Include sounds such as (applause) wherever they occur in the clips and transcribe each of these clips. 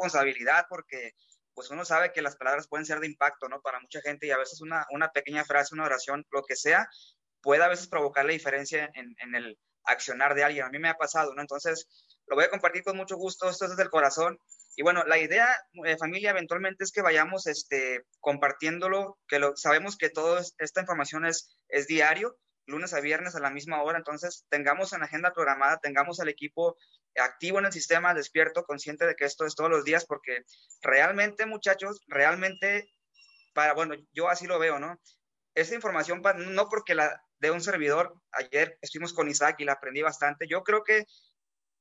responsabilidad porque pues uno sabe que las palabras pueden ser de impacto, ¿no? Para mucha gente y a veces una, una pequeña frase, una oración, lo que sea, puede a veces provocar la diferencia en, en, el accionar de alguien. A mí me ha pasado, ¿no? Entonces, lo voy a compartir con mucho gusto, esto es desde el corazón. Y bueno, la idea, de eh, familia, eventualmente es que vayamos este, compartiéndolo, que lo, sabemos que toda esta información es, es diario, lunes a viernes a la misma hora, entonces tengamos en agenda programada, tengamos al equipo activo en el sistema, despierto, consciente de que esto es todos los días, porque realmente, muchachos, realmente, para, bueno, yo así lo veo, ¿no? Esta información, no porque la de un servidor, ayer estuvimos con Isaac y la aprendí bastante, yo creo que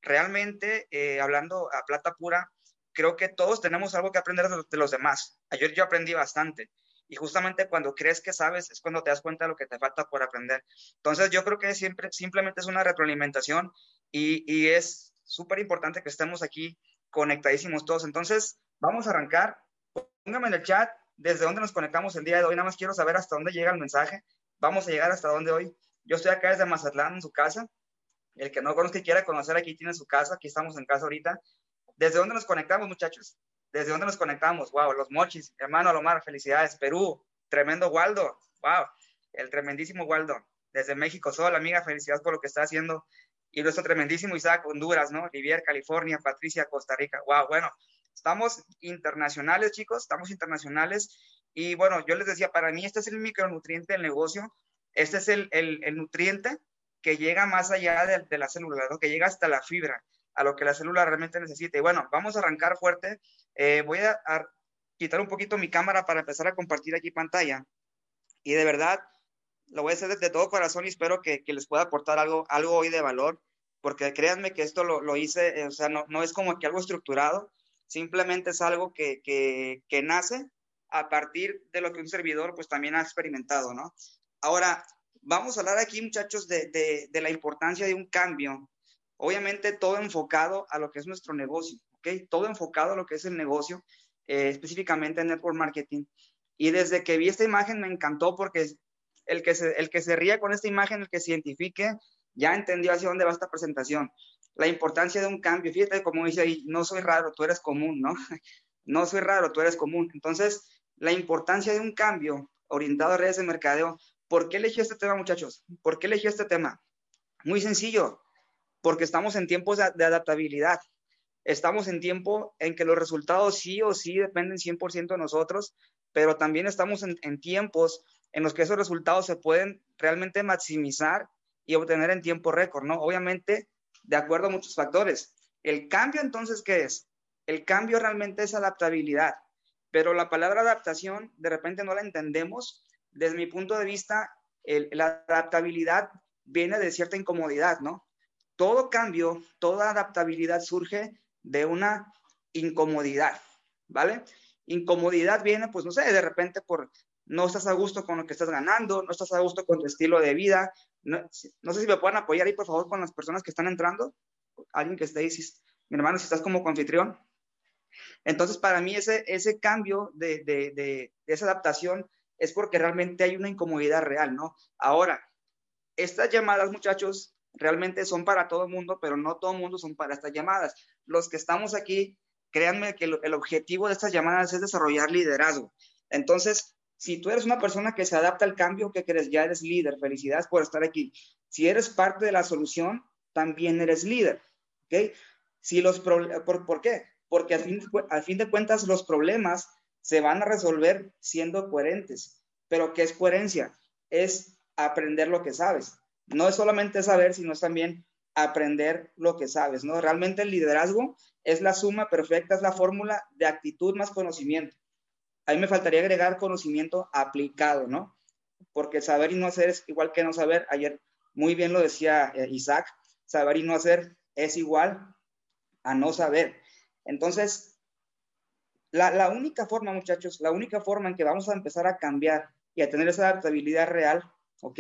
realmente, eh, hablando a plata pura, creo que todos tenemos algo que aprender de los demás. Ayer yo aprendí bastante. Y justamente cuando crees que sabes es cuando te das cuenta de lo que te falta por aprender. Entonces yo creo que siempre, simplemente es una retroalimentación y, y es súper importante que estemos aquí conectadísimos todos. Entonces vamos a arrancar. Póngame en el chat desde dónde nos conectamos el día de hoy. Nada más quiero saber hasta dónde llega el mensaje. Vamos a llegar hasta dónde hoy. Yo estoy acá desde Mazatlán, en su casa. El que no conozca y quiera conocer aquí tiene su casa. Aquí estamos en casa ahorita. ¿Desde dónde nos conectamos, muchachos? ¿Desde dónde nos conectamos? Wow, los mochis, hermano Alomar, felicidades. Perú, tremendo Waldo, wow, el tremendísimo Waldo. Desde México, Sol, amiga, felicidades por lo que está haciendo. Y nuestro tremendísimo Isaac, Honduras, ¿no? Rivier, California, Patricia, Costa Rica. Wow, bueno, estamos internacionales, chicos, estamos internacionales. Y bueno, yo les decía, para mí este es el micronutriente del negocio. Este es el, nutriente que llega más allá de, de la célula, ¿no? que llega hasta la fibra a lo que la célula realmente necesita. Y bueno, vamos a arrancar fuerte. Eh, voy a, quitar un poquito mi cámara para empezar a compartir aquí pantalla. Y de verdad, lo voy a hacer de, todo corazón y espero que, les pueda aportar algo, algo hoy de valor, porque créanme que esto lo, hice, eh, o sea, no, no, es como que algo estructurado, simplemente es algo que, que, nace a partir de lo que un servidor pues también ha experimentado, ¿no? Ahora, vamos a hablar aquí, muchachos, de, de la importancia de un cambio Obviamente todo enfocado a lo que es nuestro negocio, ¿ok? Todo enfocado a lo que es el negocio, eh, específicamente en network marketing. Y desde que vi esta imagen me encantó porque el que, se, el que se ría con esta imagen, el que se identifique, ya entendió hacia dónde va esta presentación. La importancia de un cambio. Fíjate como dice ahí, no soy raro, tú eres común, ¿no? (laughs) No soy raro, tú eres común. Entonces, la importancia de un cambio orientado a redes de mercadeo. ¿Por qué elegí este tema, muchachos? ¿Por qué elegí este tema? Muy sencillo porque estamos en tiempos de, adaptabilidad. Estamos en tiempo en que los resultados sí o sí dependen 100% de nosotros, pero también estamos en, tiempos en los que esos resultados se pueden realmente maximizar y obtener en tiempo récord, ¿no? Obviamente, de acuerdo a muchos factores. El cambio entonces, ¿qué es? El cambio realmente es adaptabilidad, pero la palabra adaptación de repente no la entendemos. Desde mi punto de vista, la adaptabilidad viene de cierta incomodidad, ¿no? todo cambio, toda adaptabilidad surge de una incomodidad, ¿vale? Incomodidad viene, pues no sé, de repente por no estás a gusto con lo que estás ganando, no estás a gusto con tu estilo de vida. No, sé si me pueden apoyar ahí, por favor, con las personas que están entrando. Alguien que esté ahí, mi hermano, si estás como anfitrión. Entonces, para mí ese, ese cambio de, de, de esa adaptación es porque realmente hay una incomodidad real, ¿no? Ahora, estas llamadas, muchachos, realmente son para todo el mundo, pero no todo el mundo son para estas llamadas. Los que estamos aquí, créanme que el objetivo de estas llamadas es desarrollar liderazgo. Entonces, si tú eres una persona que se adapta al cambio, ¿qué crees? Ya eres líder. Felicidades por estar aquí. Si eres parte de la solución, también eres líder. ¿Ok? Si los ¿por, ¿Por qué? Porque al fin, al fin de cuentas los problemas se van a resolver siendo coherentes. Pero ¿qué es coherencia? Es aprender lo que sabes no es solamente saber, sino es también aprender lo que sabes, ¿no? Realmente el liderazgo es la suma perfecta, es la fórmula de actitud más conocimiento. Ahí me faltaría agregar conocimiento aplicado, ¿no? Porque saber y no hacer es igual que no saber. Ayer muy bien lo decía eh, Isaac, saber y no hacer es igual a no saber. Entonces, la, la única forma, muchachos, la única forma en que vamos a empezar a cambiar y a tener esa adaptabilidad real, ¿ok?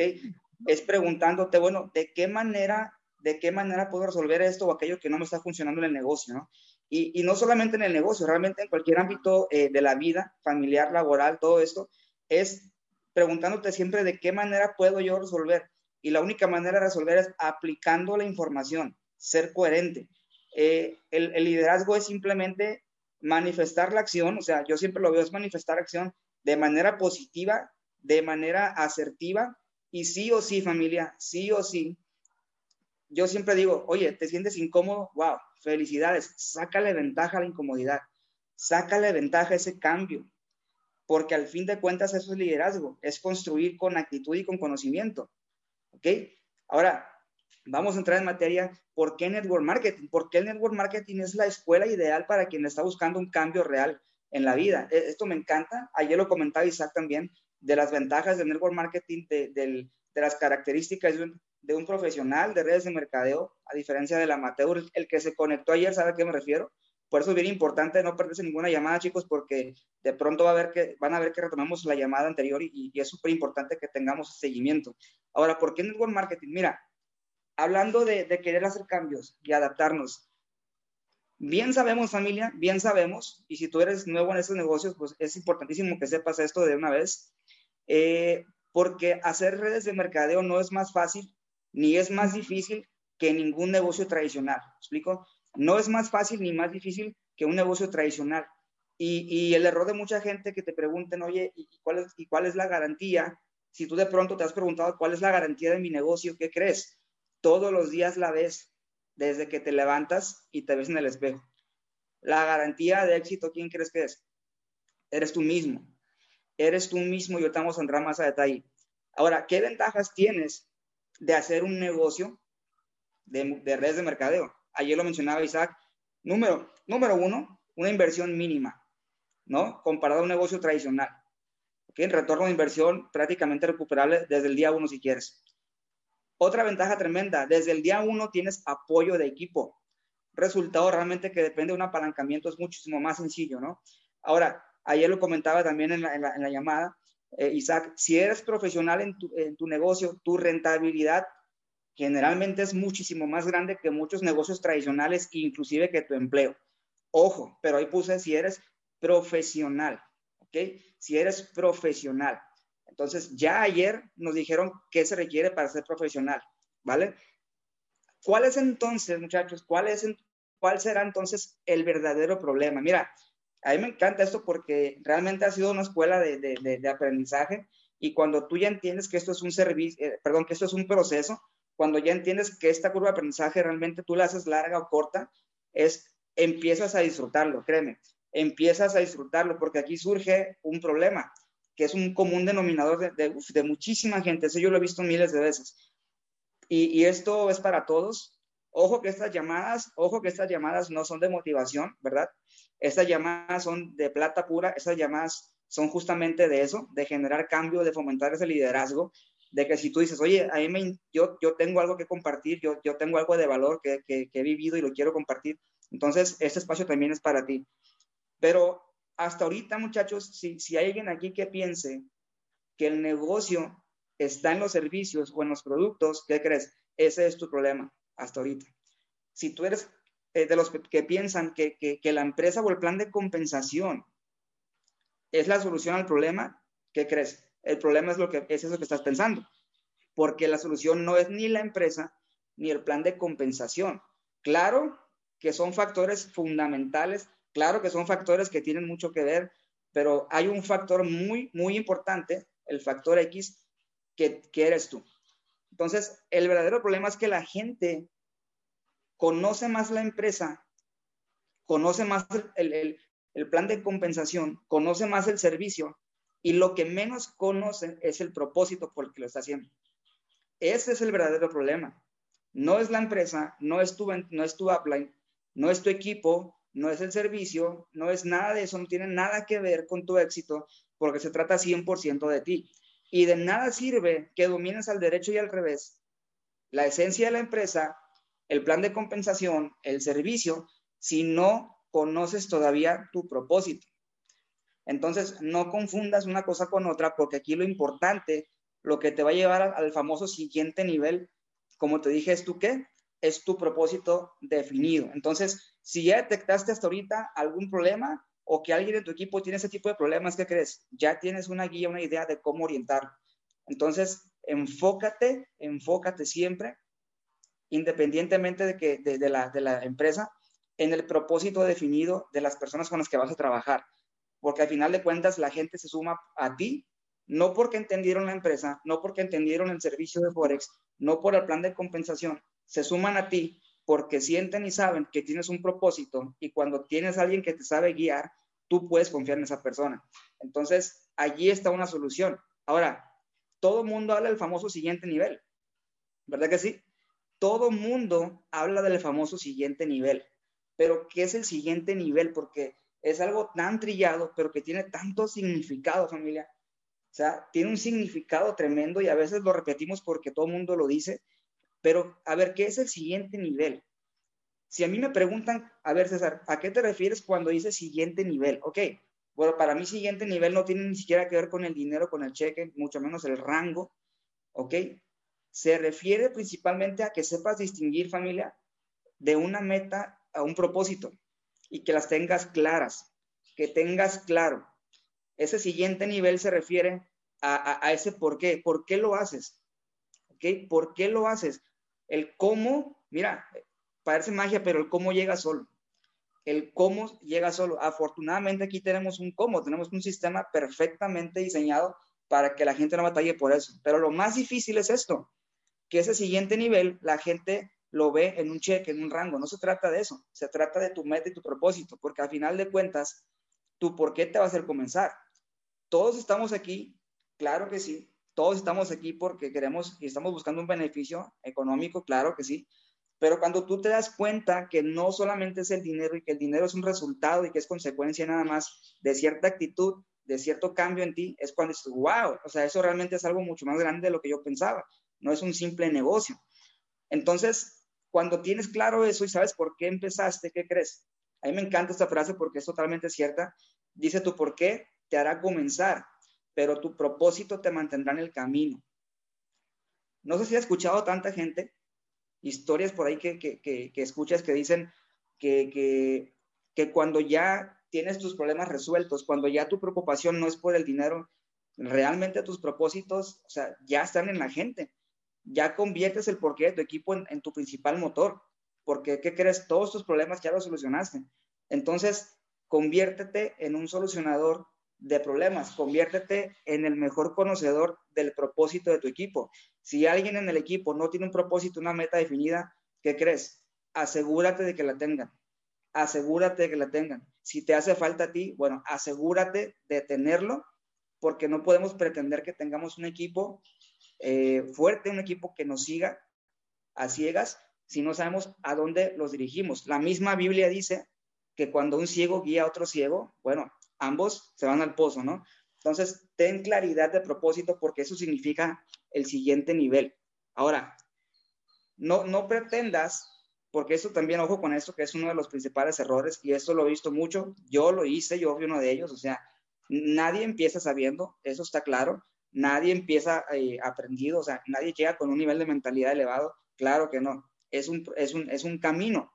Es preguntándote, bueno, ¿de qué manera, de qué manera puedo resolver esto o aquello que no me está funcionando en el negocio, ¿no? Y, no solamente en el negocio, realmente en cualquier ámbito eh, de la vida, familiar, laboral, todo esto, es preguntándote siempre de qué manera puedo yo resolver. Y la única manera de resolver es aplicando la información, ser coherente. Eh, el, liderazgo es simplemente manifestar la acción, o sea, yo siempre lo veo es manifestar acción de manera positiva, de manera asertiva y sí o sí, familia, sí o sí. Yo siempre digo, oye, ¿te sientes incómodo? Wow, felicidades, sácale ventaja a la incomodidad, sácale ventaja a ese cambio, porque al fin de cuentas eso es liderazgo, es construir con actitud y con conocimiento. ¿Ok? Ahora, vamos a entrar en materia, ¿por qué Network Marketing? ¿Por qué el Network Marketing es la escuela ideal para quien está buscando un cambio real en la vida? E, esto me encanta, ayer lo comentaba Isaac también, de las ventajas del Network Marketing, de, las características de un, profesional de redes de mercadeo, a diferencia del amateur, el que se conectó ayer, ¿sabe a qué me refiero? Por eso es bien importante no perderse ninguna llamada, chicos, porque de pronto va a ver que, van a ver que retomamos la llamada anterior y, y es súper importante que tengamos seguimiento. Ahora, ¿por qué Network Marketing? Mira, hablando de, querer hacer cambios y adaptarnos. Bien sabemos, familia, bien sabemos, y si tú eres nuevo en estos negocios, pues es importantísimo que sepas esto de una vez, eh, porque hacer redes de mercadeo no es más fácil ni es más difícil que ningún negocio tradicional. explico? No es más fácil ni más difícil que un negocio tradicional. Y, el error de mucha gente que te pregunten, oye, ¿y cuál, es, ¿y cuál es la garantía? Si tú de pronto te has preguntado, ¿cuál es la garantía de mi negocio? ¿Qué crees? todos los días la ves desde que te levantas y te ves en el espejo. La garantía de éxito, ¿quién crees que es? Eres tú mismo. Eres tú mismo y ahorita vamos a más a detalle. Ahora, ¿qué ventajas tienes de hacer un negocio de, redes de mercadeo? Ayer lo mencionaba Isaac. Número, número uno, una inversión mínima, ¿no? Comparado a un negocio tradicional. ¿Ok? Retorno de inversión prácticamente recuperable desde el día uno si quieres. Otra ventaja tremenda, desde el día uno tienes apoyo de equipo. Resultado realmente que depende de un apalancamiento es muchísimo más sencillo, ¿no? Ahora, ayer lo comentaba también en la, llamada, eh, Isaac, si eres profesional en tu, negocio, tu rentabilidad generalmente es muchísimo más grande que muchos negocios tradicionales, inclusive que tu empleo. Ojo, pero ahí puse si eres profesional, ¿ok? Si eres profesional. Entonces, ya ayer nos dijeron qué se requiere para ser profesional, ¿vale? ¿Cuál es entonces, muchachos, cuál, es, cuál será entonces el verdadero problema? Mira, a mí me encanta esto porque realmente ha sido una escuela de, de, aprendizaje y cuando tú ya entiendes que esto es un servicio, eh, perdón, que esto es un proceso, cuando ya entiendes que esta curva de aprendizaje realmente tú la haces larga o corta, es empiezas a disfrutarlo, créeme, empiezas a disfrutarlo porque aquí surge un problema que es un común denominador de, de, muchísima gente. Eso yo lo he visto miles de veces. Y, y, esto es para todos. Ojo que estas llamadas, ojo que estas llamadas no son de motivación, ¿verdad? Estas llamadas son de plata pura, estas llamadas son justamente de eso, de generar cambio, de fomentar ese liderazgo, de que si tú dices, oye, a mí yo, yo tengo algo que compartir, yo, yo tengo algo de valor que, que, que he vivido y lo quiero compartir, entonces este espacio también es para ti. Pero hasta ahorita, muchachos, si, si hay alguien aquí que piense que el negocio está en los servicios o en los productos, ¿qué crees? Ese es tu problema hasta ahorita. Si tú eres eh, de los que, piensan que, que, la empresa o el plan de compensación es la solución al problema, ¿qué crees? El problema es lo que es eso que estás pensando, porque la solución no es ni la empresa ni el plan de compensación. Claro que son factores fundamentales Claro que son factores que tienen mucho que ver, pero hay un factor muy, muy importante, el factor X, que, eres tú. Entonces, el verdadero problema es que la gente conoce más la empresa, conoce más el, el, plan de compensación, conoce más el servicio y lo que menos conoce es el propósito por el que lo está haciendo. Ese es el verdadero problema. No es la empresa, no es tu, no es tu upline, no es tu equipo, no es el servicio, no es nada de eso, no tiene nada que ver con tu éxito, porque se trata 100% de ti. Y de nada sirve que domines al derecho y al revés la esencia de la empresa, el plan de compensación, el servicio, si no conoces todavía tu propósito. Entonces, no confundas una cosa con otra, porque aquí lo importante, lo que te va a llevar al famoso siguiente nivel, como te dije, es tu qué? Es tu propósito definido. Entonces, si ya detectaste hasta ahorita algún problema o que alguien de tu equipo tiene ese tipo de problemas, ¿qué crees? Ya tienes una guía, una idea de cómo orientar. Entonces, enfócate, enfócate siempre, independientemente de, que, de, la, de la empresa, en el propósito definido de las personas con las que vas a trabajar, porque al final de cuentas la gente se suma a ti, no porque entendieron la empresa, no porque entendieron el servicio de Forex, no por el plan de compensación, se suman a ti porque sienten y saben que tienes un propósito y cuando tienes a alguien que te sabe guiar, tú puedes confiar en esa persona. Entonces, allí está una solución. Ahora, todo mundo habla del famoso siguiente nivel, ¿verdad que sí? Todo mundo habla del famoso siguiente nivel, pero ¿qué es el siguiente nivel? Porque es algo tan trillado, pero que tiene tanto significado, familia. O sea, tiene un significado tremendo y a veces lo repetimos porque todo el mundo lo dice, pero a ver, ¿qué es el siguiente nivel? Si a mí me preguntan, a ver, César, ¿a qué te refieres cuando dices siguiente nivel? Ok, bueno, para mí siguiente nivel no tiene ni siquiera que ver con el dinero, con el cheque, mucho menos el rango, ¿ok? Se refiere principalmente a que sepas distinguir, familia, de una meta a un propósito y que las tengas claras, que tengas claro. Ese siguiente nivel se refiere a, a ese por qué, por qué lo haces, ¿ok? ¿Por qué lo haces? El cómo, mira, parece magia, pero el cómo llega solo. El cómo llega solo. Afortunadamente aquí tenemos un cómo, tenemos un sistema perfectamente diseñado para que la gente no batalle por eso. Pero lo más difícil es esto, que ese siguiente nivel la gente lo ve en un cheque, en un rango. No se trata de eso, se trata de tu meta y tu propósito, porque al final de cuentas, tu por qué te va a hacer comenzar. Todos estamos aquí, claro que sí, todos estamos aquí porque queremos y estamos buscando un beneficio económico, claro que sí, pero cuando tú te das cuenta que no solamente es el dinero y que el dinero es un resultado y que es consecuencia nada más de cierta actitud, de cierto cambio en ti, es cuando dices, wow, o sea, eso realmente es algo mucho más grande de lo que yo pensaba, no es un simple negocio. Entonces, cuando tienes claro eso y sabes por qué empezaste, ¿qué crees? A mí me encanta esta frase porque es totalmente cierta. Dice tu por qué te hará comenzar pero tu propósito te mantendrá en el camino. No sé si has escuchado tanta gente, historias por ahí que, que, escuchas que dicen que, que cuando ya tienes tus problemas resueltos, cuando ya tu preocupación no es por el dinero, realmente tus propósitos, o sea, ya están en la gente. Ya conviertes el porqué de tu equipo en, en tu principal motor. Porque, ¿qué crees? Todos tus problemas ya los solucionaste. Entonces, conviértete en un solucionador de problemas, conviértete en el mejor conocedor del propósito de tu equipo. Si alguien en el equipo no tiene un propósito, una meta definida, ¿qué crees? Asegúrate de que la tengan. Asegúrate de que la tengan. Si te hace falta a ti, bueno, asegúrate de tenerlo, porque no podemos pretender que tengamos un equipo eh, fuerte, un equipo que nos siga a ciegas, si no sabemos a dónde los dirigimos. La misma Biblia dice que cuando un ciego guía a otro ciego, bueno, ambos se van al pozo, ¿no? Entonces, ten claridad de propósito porque eso significa el siguiente nivel. Ahora, no, no pretendas, porque eso también, ojo con esto, que es uno de los principales errores, y esto lo he visto mucho, yo lo hice, yo fui uno de ellos, o sea, nadie empieza sabiendo, eso está claro, nadie empieza eh, aprendido, o sea, nadie llega con un nivel de mentalidad elevado, claro que no, es un, es un, es un camino,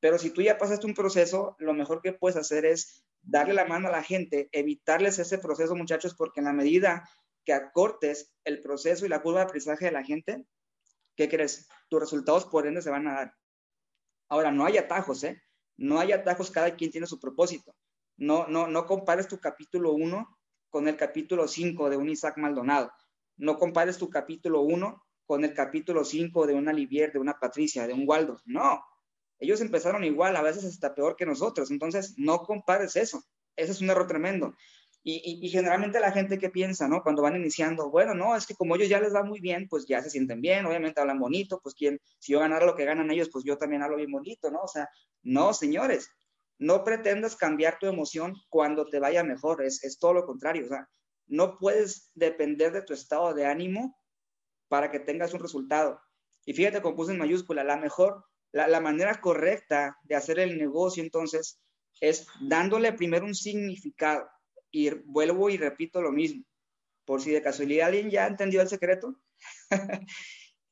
pero si tú ya pasaste un proceso, lo mejor que puedes hacer es darle la mano a la gente, evitarles ese proceso, muchachos, porque en la medida que acortes el proceso y la curva de aprendizaje de la gente, ¿qué crees? Tus resultados por ende se van a dar. Ahora, no hay atajos, ¿eh? No hay atajos, cada quien tiene su propósito. No, no, no compares tu capítulo 1 con el capítulo 5 de un Isaac Maldonado. No compares tu capítulo 1 con el capítulo 5 de una Livier, de una Patricia, de un Waldo. No, ellos empezaron igual, a veces hasta peor que nosotros. Entonces, no compares eso. Ese es un error tremendo. Y, generalmente la gente que piensa, ¿no? Cuando van iniciando, bueno, no, es que como ellos ya les va muy bien, pues ya se sienten bien, obviamente hablan bonito, pues quien, si yo ganara lo que ganan ellos, pues yo también hablo bien bonito, ¿no? O sea, no, señores, no pretendas cambiar tu emoción cuando te vaya mejor, es, todo lo contrario, o sea, no puedes depender de tu estado de ánimo para que tengas un resultado. Y fíjate, como puse en mayúscula, la mejor la, manera correcta de hacer el negocio entonces es dándole primero un significado. Y vuelvo y repito lo mismo. Por si de casualidad alguien ya entendió el secreto, (laughs)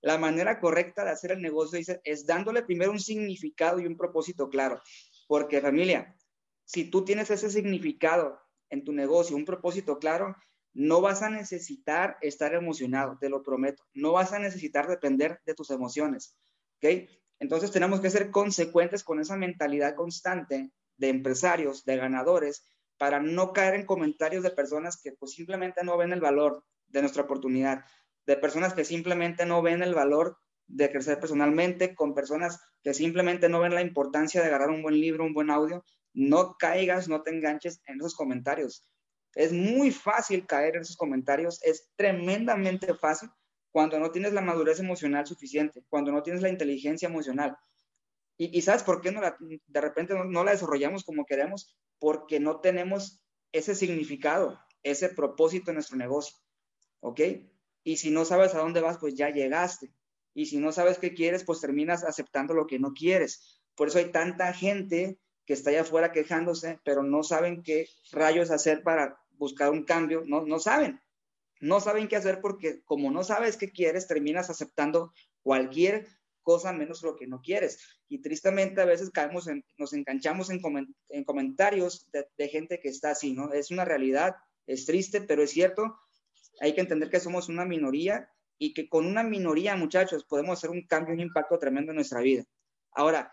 la manera correcta de hacer el negocio dice, es dándole primero un significado y un propósito claro. Porque familia, si tú tienes ese significado en tu negocio, un propósito claro, no vas a necesitar estar emocionado, te lo prometo. No vas a necesitar depender de tus emociones. ¿ok? Entonces tenemos que ser consecuentes con esa mentalidad constante de empresarios, de ganadores, para no caer en comentarios de personas que pues simplemente no ven el valor de nuestra oportunidad, de personas que simplemente no ven el valor de crecer personalmente, con personas que simplemente no ven la importancia de agarrar un buen libro, un buen audio. No caigas, no te enganches en esos comentarios. Es muy fácil caer en esos comentarios, es tremendamente fácil cuando no tienes la madurez emocional suficiente, cuando no tienes la inteligencia emocional. Y, ¿sabes por qué no de repente no, la desarrollamos como queremos? Porque no tenemos ese significado, ese propósito en nuestro negocio. ¿Ok? Y si no sabes a dónde vas, pues ya llegaste. Y si no sabes qué quieres, pues terminas aceptando lo que no quieres. Por eso hay tanta gente que está allá afuera quejándose, pero no saben qué rayos hacer para buscar un cambio. No, no saben. No saben qué hacer porque como no sabes qué quieres, terminas aceptando cualquier cosa menos lo que no quieres. Y tristemente a veces caemos en, nos enganchamos en, comentarios de, de, gente que está así, ¿no? Es una realidad, es triste, pero es cierto. Hay que entender que somos una minoría y que con una minoría, muchachos, podemos hacer un cambio, un impacto tremendo en nuestra vida. Ahora,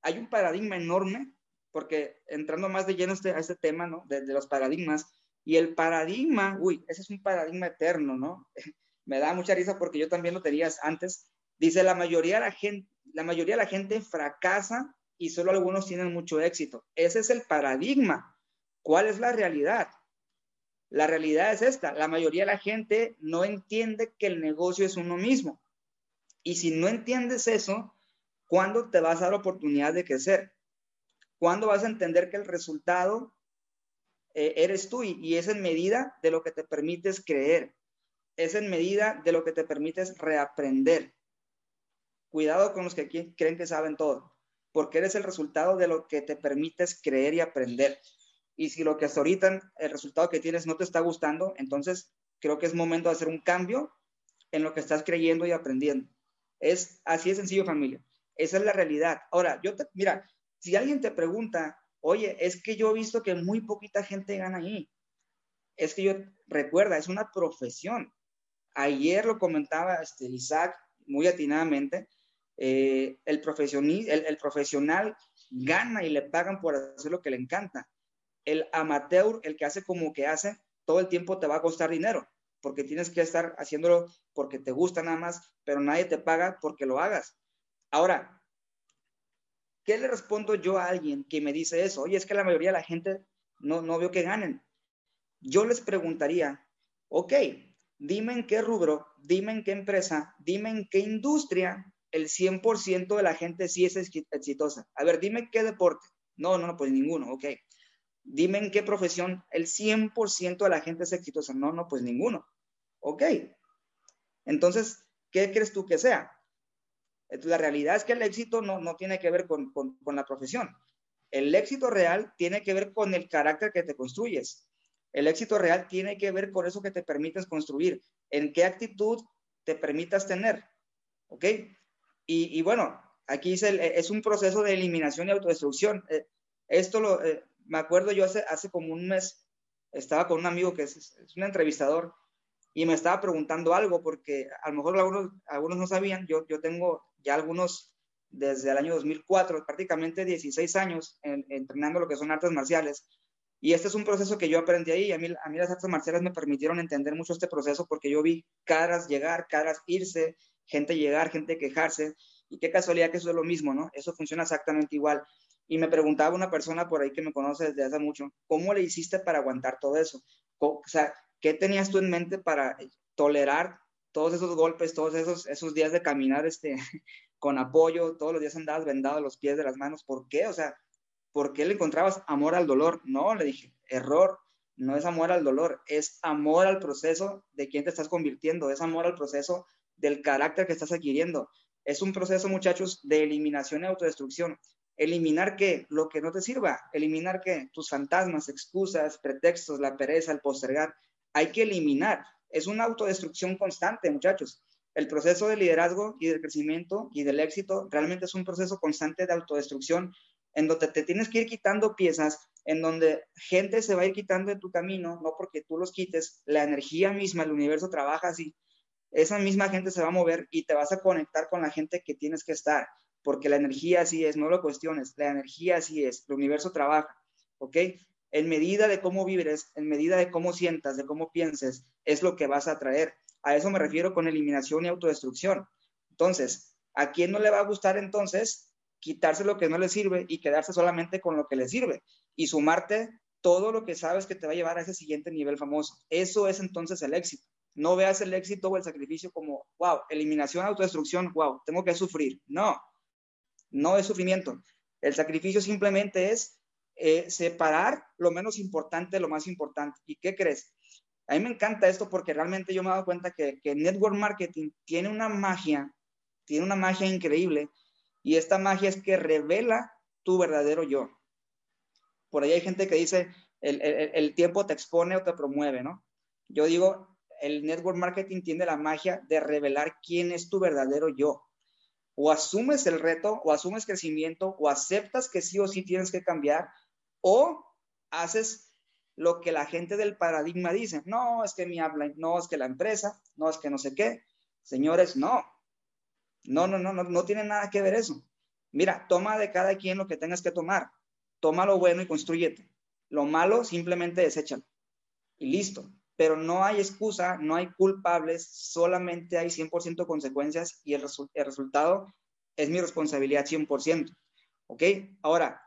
hay un paradigma enorme, porque entrando más de lleno este, a este tema, ¿no? De, los paradigmas, y el paradigma, uy, ese es un paradigma eterno, ¿no? (laughs) Me da mucha risa porque yo también lo tenía antes. Dice, la mayoría de la gente, la mayoría de la gente fracasa y solo algunos tienen mucho éxito. Ese es el paradigma. ¿Cuál es la realidad? La realidad es esta, la mayoría de la gente no entiende que el negocio es uno mismo. Y si no entiendes eso, ¿cuándo te vas a dar oportunidad de crecer? ¿Cuándo vas a entender que el resultado eh, eres tú y, es en medida de lo que te permites creer? Es en medida de lo que te permites reaprender. Cuidado con los que creen que saben todo, porque eres el resultado de lo que te permites creer y aprender. Y si lo que hasta ahorita, el resultado que tienes no te está gustando, entonces creo que es momento de hacer un cambio en lo que estás creyendo y aprendiendo. Es así de sencillo, familia. Esa es la realidad. Ahora, yo te, mira, si alguien te pregunta, oye, es que yo he visto que muy poquita gente gana ahí. Es que yo, recuerda, es una profesión. Ayer lo comentaba este, Isaac muy atinadamente, eh, el, el, profesional gana y le pagan por hacer lo que le encanta el amateur, el que hace como que hace, todo el tiempo te va a costar dinero, porque tienes que estar haciéndolo porque te gusta nada más, pero nadie te paga porque lo hagas. Ahora, ¿qué le respondo yo a alguien que me dice eso? Oye, es que la mayoría de la gente no, no veo que ganen. Yo les preguntaría, ok, dime en qué rubro, dime en qué empresa, dime en qué industria el 100% de la gente sí es exitosa. A ver, dime qué deporte. No, no, no, pues ninguno, ok. Dime en qué profesión el 100% de la gente es exitosa. No, no, pues ninguno. Ok. Entonces, ¿qué crees tú que sea? La realidad es que el éxito no, no tiene que ver con, con, la profesión. El éxito real tiene que ver con el carácter que te construyes. El éxito real tiene que ver con eso que te permites construir, en qué actitud te permitas tener. ¿Ok? Y, y bueno, aquí es, es, un proceso de eliminación y autodestrucción. Eh, esto lo, eh, me acuerdo yo hace, hace como un mes, estaba con un amigo que es, un entrevistador y me estaba preguntando algo porque a lo mejor algunos, algunos no sabían, yo, yo tengo ya algunos desde el año 2004, prácticamente 16 años entrenando lo que son artes marciales. Y este es un proceso que yo aprendí ahí. A mí, a mí las artes marciales me permitieron entender mucho este proceso porque yo vi caras llegar, caras irse, gente llegar, gente quejarse. Y qué casualidad que eso es lo mismo, ¿no? Eso funciona exactamente igual. Y me preguntaba una persona por ahí que me conoce desde hace mucho, ¿cómo le hiciste para aguantar todo eso? O sea, ¿qué tenías tú en mente para tolerar todos esos golpes, todos esos, esos días de caminar este, (laughs) con apoyo, todos los días andabas vendado los pies de las manos? ¿Por qué? O sea, ¿por qué le encontrabas amor al dolor? No, le dije, error, no es amor al dolor, es amor al proceso de quién te estás convirtiendo, es amor al proceso del carácter que estás adquiriendo. Es un proceso, muchachos, de eliminación y autodestrucción. Eliminar qué? Lo que no te sirva. Eliminar qué? Tus fantasmas, excusas, pretextos, la pereza, el postergar. Hay que eliminar. Es una autodestrucción constante, muchachos. El proceso de liderazgo y de crecimiento y del éxito realmente es un proceso constante de autodestrucción en donde te tienes que ir quitando piezas, en donde gente se va a ir quitando de tu camino, no porque tú los quites, la energía misma, el universo trabaja así. Esa misma gente se va a mover y te vas a conectar con la gente que tienes que estar porque la energía así es, no lo cuestiones, la energía así es, el universo trabaja, ¿ok? En medida de cómo vibres, en medida de cómo sientas, de cómo pienses, es lo que vas a traer. A eso me refiero con eliminación y autodestrucción. Entonces, ¿a quién no le va a gustar entonces quitarse lo que no le sirve y quedarse solamente con lo que le sirve y sumarte todo lo que sabes que te va a llevar a ese siguiente nivel famoso? Eso es entonces el éxito. No veas el éxito o el sacrificio como, wow, eliminación, autodestrucción, wow, tengo que sufrir. No, no es sufrimiento. El sacrificio simplemente es eh, separar lo menos importante de lo más importante. ¿Y qué crees? A mí me encanta esto porque realmente yo me he dado cuenta que, que network marketing tiene una magia, tiene una magia increíble y esta magia es que revela tu verdadero yo. Por ahí hay gente que dice, el, el, el tiempo te expone o te promueve, ¿no? Yo digo, el network marketing tiene la magia de revelar quién es tu verdadero yo. O asumes el reto, o asumes crecimiento, o aceptas que sí o sí tienes que cambiar, o haces lo que la gente del paradigma dice. No, es que mi habla, no, es que la empresa, no, es que no sé qué. Señores, no. No, no, no, no, no tiene nada que ver eso. Mira, toma de cada quien lo que tengas que tomar. Toma lo bueno y construyete. Lo malo, simplemente deséchalo. Y listo pero no hay excusa, no hay culpables, solamente hay 100% consecuencias y el, resultado es mi responsabilidad 100%. ¿Ok? Ahora,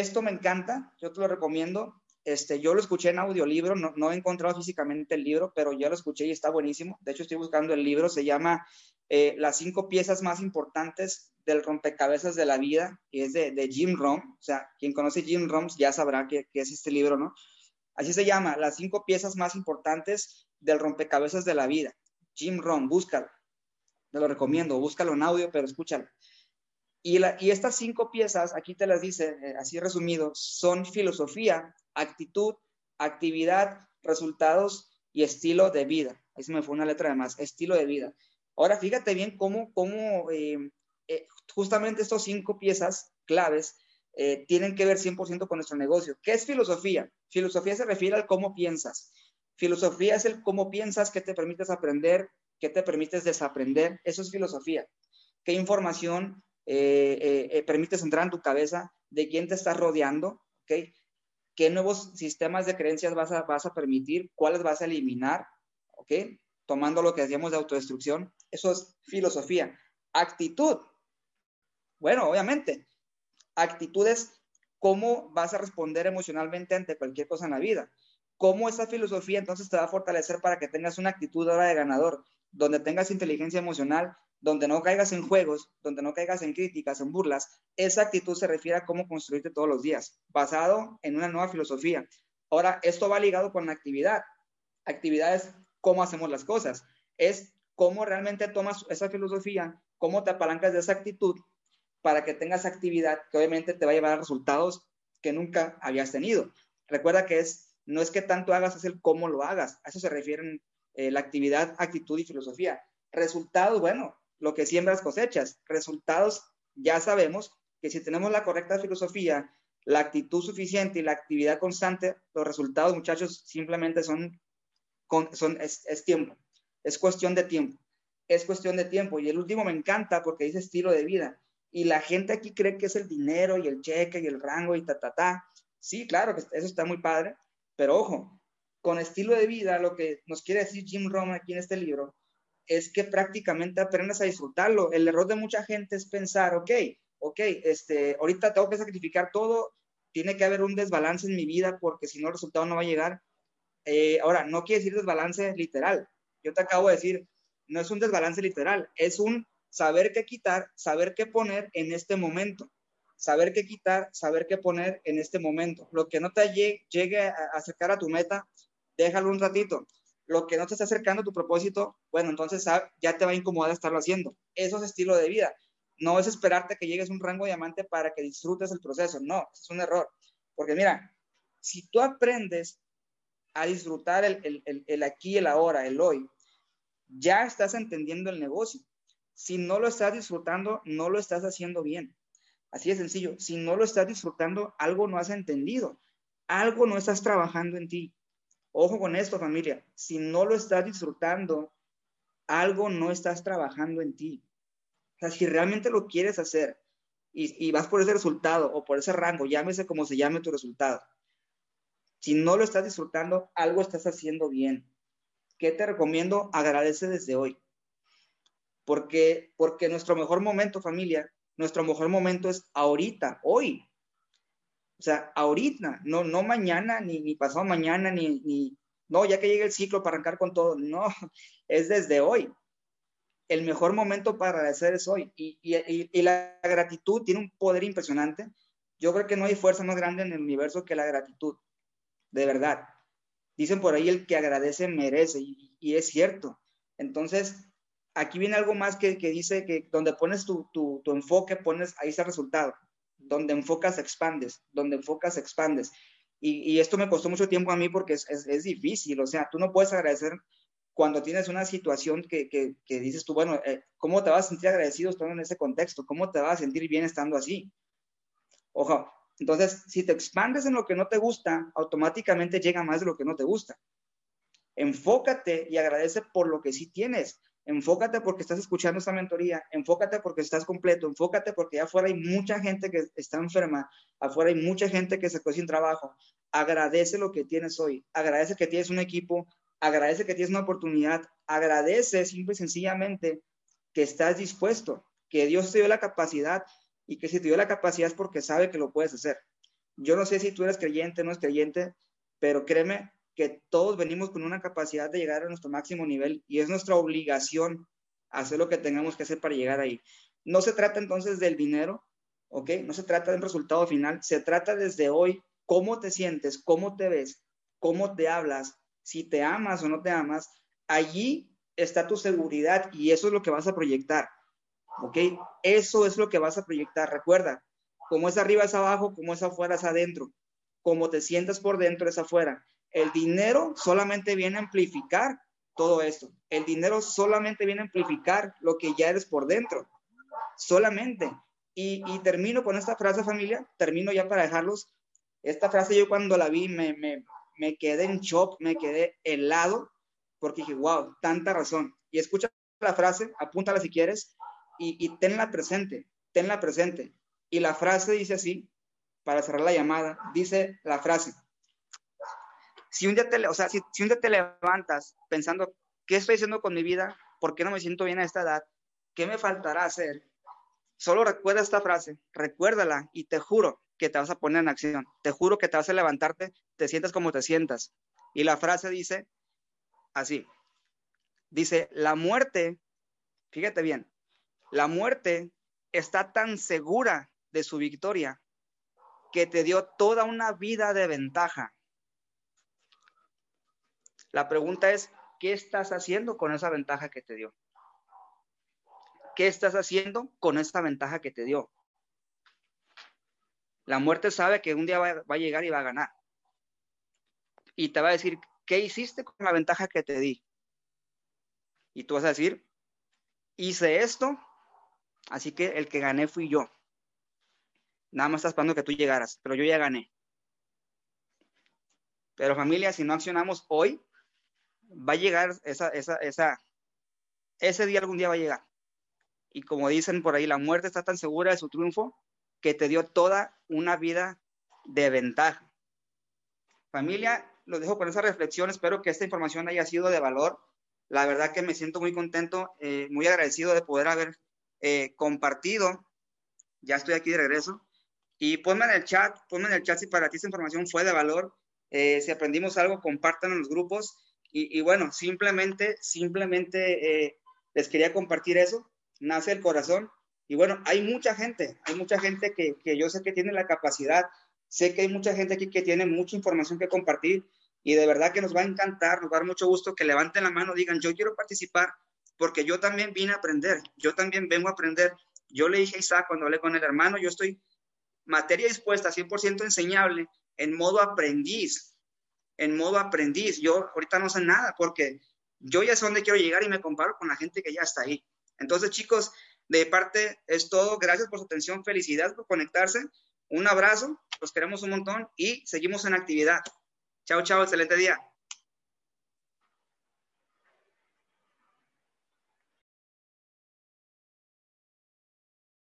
esto me encanta, yo te lo recomiendo. Este, yo lo escuché en audiolibro, no, no he encontrado físicamente el libro, pero ya lo escuché y está buenísimo. De hecho, estoy buscando el libro, se llama eh, Las cinco piezas más importantes del rompecabezas de la vida, y es de, Jim Rom. O sea, quien conoce Jim Rom ya sabrá que, que es este libro, ¿no? Así se llama, las cinco piezas más importantes del rompecabezas de la vida. Jim Rohn, búscalo. Te lo recomiendo, búscalo en audio, pero escúchalo. Y, y estas cinco piezas, aquí te las dice, eh, así resumido, son filosofía, actitud, actividad, resultados y estilo de vida. Ahí se me fue una letra de más, estilo de vida. Ahora, fíjate bien cómo, cómo eh, eh, justamente estas cinco piezas claves eh, tienen que ver 100% con nuestro negocio. ¿Qué es filosofía? Filosofía se refiere al cómo piensas. Filosofía es el cómo piensas, qué te permites aprender, qué te permites desaprender. Eso es filosofía. ¿Qué información eh, eh, permites entrar en tu cabeza? ¿De quién te estás rodeando? ¿Okay? ¿Qué nuevos sistemas de creencias vas a, vas a permitir? ¿Cuáles vas a eliminar? ¿Ok? Tomando lo que decíamos de autodestrucción. Eso es filosofía. Actitud. Bueno, obviamente, actitudes, cómo vas a responder emocionalmente ante cualquier cosa en la vida. Cómo esa filosofía entonces te va a fortalecer para que tengas una actitud ahora de ganador, donde tengas inteligencia emocional, donde no caigas en juegos, donde no caigas en críticas, en burlas. Esa actitud se refiere a cómo construirte todos los días, basado en una nueva filosofía. Ahora, esto va ligado con la actividad. Actividad es cómo hacemos las cosas. Es cómo realmente tomas esa filosofía, cómo te apalancas de esa actitud para que tengas actividad que obviamente te va a llevar a resultados que nunca habías tenido. Recuerda que es, no es que tanto hagas, es el cómo lo hagas. A eso se refieren eh, la actividad, actitud y filosofía. Resultados, bueno, lo que siembras cosechas. Resultados, ya sabemos que si tenemos la correcta filosofía, la actitud suficiente y la actividad constante, los resultados, muchachos, simplemente son, son es, es tiempo. Es cuestión de tiempo. Es cuestión de tiempo. Y el último me encanta porque dice estilo de vida y la gente aquí cree que es el dinero y el cheque y el rango y ta, ta, ta. Sí, claro que eso está muy padre, pero ojo, con estilo de vida, lo que nos quiere decir Jim Rohn aquí en este libro es que prácticamente aprendas a disfrutarlo. El error de mucha gente es pensar, ok, ok, este, ahorita tengo que sacrificar todo, tiene que haber un desbalance en mi vida porque si no el resultado no va a llegar. Eh, ahora, no quiere decir desbalance literal. Yo te acabo de decir, no es un desbalance literal, es un saber qué quitar, saber qué poner en este momento. Saber qué quitar, saber qué poner en este momento. Lo que no te llegue, a acercar a tu meta, déjalo un ratito. Lo que no te está acercando a tu propósito, bueno, entonces ya te va a incomodar estarlo haciendo. Eso es estilo de vida. No es esperarte que llegues a un rango diamante para que disfrutes el proceso. No, es un error. Porque mira, si tú aprendes a disfrutar el, el, el aquí, el ahora, el hoy, ya estás entendiendo el negocio. Si no lo estás disfrutando, no lo estás haciendo bien. Así de sencillo. Si no lo estás disfrutando, algo no has entendido. Algo no estás trabajando en ti. Ojo con esto, familia. Si no lo estás disfrutando, algo no estás trabajando en ti. sea, si realmente lo quieres hacer y, y vas por ese resultado o por ese rango, llámese como se llame tu resultado, si no lo estás disfrutando, algo estás haciendo bien. ¿Qué te recomiendo? Agradece desde hoy. Porque, porque nuestro mejor momento, familia, nuestro mejor momento es ahorita, hoy. O sea, ahorita, no, no mañana, ni, ni pasado mañana, ni, ni, no, ya que llegue el ciclo para arrancar con todo. No, (laughs) es desde hoy. El mejor momento para agradecer es hoy. Y, y, y la gratitud tiene un poder impresionante. Yo creo que no hay fuerza más grande en el universo que la gratitud de verdad. Dicen por ahí el que agradece merece, y, es cierto. Entonces, aquí viene algo más que, dice que donde pones tu, enfoque, pones, ahí está el resultado. Donde enfocas, expandes. Donde enfocas, expandes. Y, esto me costó mucho tiempo a mí porque es, difícil. O sea, tú no puedes agradecer cuando tienes una situación que, dices tú, bueno, eh, ¿cómo te vas a sentir agradecido estando en ese contexto? ¿Cómo te vas a sentir bien estando así? Ojo, entonces, si te expandes en lo que no te gusta, automáticamente llega más de lo que no te gusta. Enfócate y agradece por lo que sí tienes. Enfócate porque estás escuchando esta mentoría, enfócate porque estás completo, enfócate porque afuera hay mucha gente que está enferma, afuera hay mucha gente que se quedó sin trabajo. Agradece lo que tienes hoy, agradece que tienes un equipo, agradece que tienes una oportunidad, agradece simple y sencillamente que estás dispuesto, que Dios te dio la capacidad y que si te dio la capacidad es porque sabe que lo puedes hacer. Yo no sé si tú eres creyente o no es creyente, pero créeme que todos venimos con una capacidad de llegar a nuestro máximo nivel y es nuestra obligación hacer lo que tengamos que hacer para llegar ahí. No se trata entonces del dinero, ¿ok? No se trata del resultado final, se trata desde hoy cómo te sientes, cómo te ves, cómo te hablas, si te amas o no te amas, allí está tu seguridad y eso es lo que vas a proyectar. ¿Ok? Eso es lo que vas a proyectar. Recuerda, como es arriba es abajo, como es afuera es adentro. Como te sientas por dentro es afuera. El dinero solamente viene a amplificar todo esto. El dinero solamente viene a amplificar lo que ya eres por dentro. Solamente. Y, termino con esta frase, familia. Termino ya para dejarlos. Esta frase yo cuando la vi me, me, me quedé en shock, me quedé helado, porque dije, wow, tanta razón. Y escucha la frase, apúntala si quieres y, tenla presente, tenla presente. Y la frase dice así, para cerrar la llamada, dice la frase, si un día te, o sea, si, un día te levantas pensando, ¿qué estoy haciendo con mi vida? ¿Por qué no me siento bien a esta edad? ¿Qué me faltará hacer? Solo recuerda esta frase, recuérdala y te juro que te vas a poner en acción. Te juro que te vas a levantarte, te sientas como te sientas. Y la frase dice así, dice, la muerte, fíjate bien, la muerte está tan segura de su victoria que te dio toda una vida de ventaja. La pregunta es, ¿qué estás haciendo con esa ventaja que te dio? ¿Qué estás haciendo con esa ventaja que te dio? La muerte sabe que un día va, a llegar y va a ganar. Y te va a decir, ¿qué hiciste con la ventaja que te di? Y tú vas a decir, hice esto Así que el que gané fui yo. Nada más estás esperando que tú llegaras, pero yo ya gané. Pero familia, si no accionamos hoy, va a llegar esa, esa, esa, ese día algún día va a llegar. Y como dicen por ahí, la muerte está tan segura de su triunfo que te dio toda una vida de ventaja. Familia, los dejo con esa reflexión. Espero que esta información haya sido de valor. La verdad que me siento muy contento, eh, muy agradecido de poder haber eh, compartido. Ya estoy aquí de regreso. Y ponme en el chat, ponme en el chat si para ti esta información fue de valor. Eh, si aprendimos algo, compartan en los grupos. Y, bueno, simplemente, simplemente eh, les quería compartir eso. Nace el corazón. Y bueno, hay mucha gente, hay mucha gente que, que yo sé que tiene la capacidad. Sé que hay mucha gente aquí que tiene mucha información que compartir y de verdad que nos va a encantar, nos va a dar mucho gusto que levanten la mano, digan, yo quiero participar porque yo también vine a aprender, yo también vengo a aprender. Yo le dije a Isaac cuando hablé con el hermano, yo estoy materia dispuesta, 100% enseñable, en modo aprendiz, en modo aprendiz. Yo ahorita no sé nada porque yo ya sé dónde quiero llegar y me comparo con la gente que ya está ahí. Entonces, chicos, de parte es todo. Gracias por su atención, felicidades por conectarse. Un abrazo, los queremos un montón y seguimos en actividad. Chao, chao, excelente día.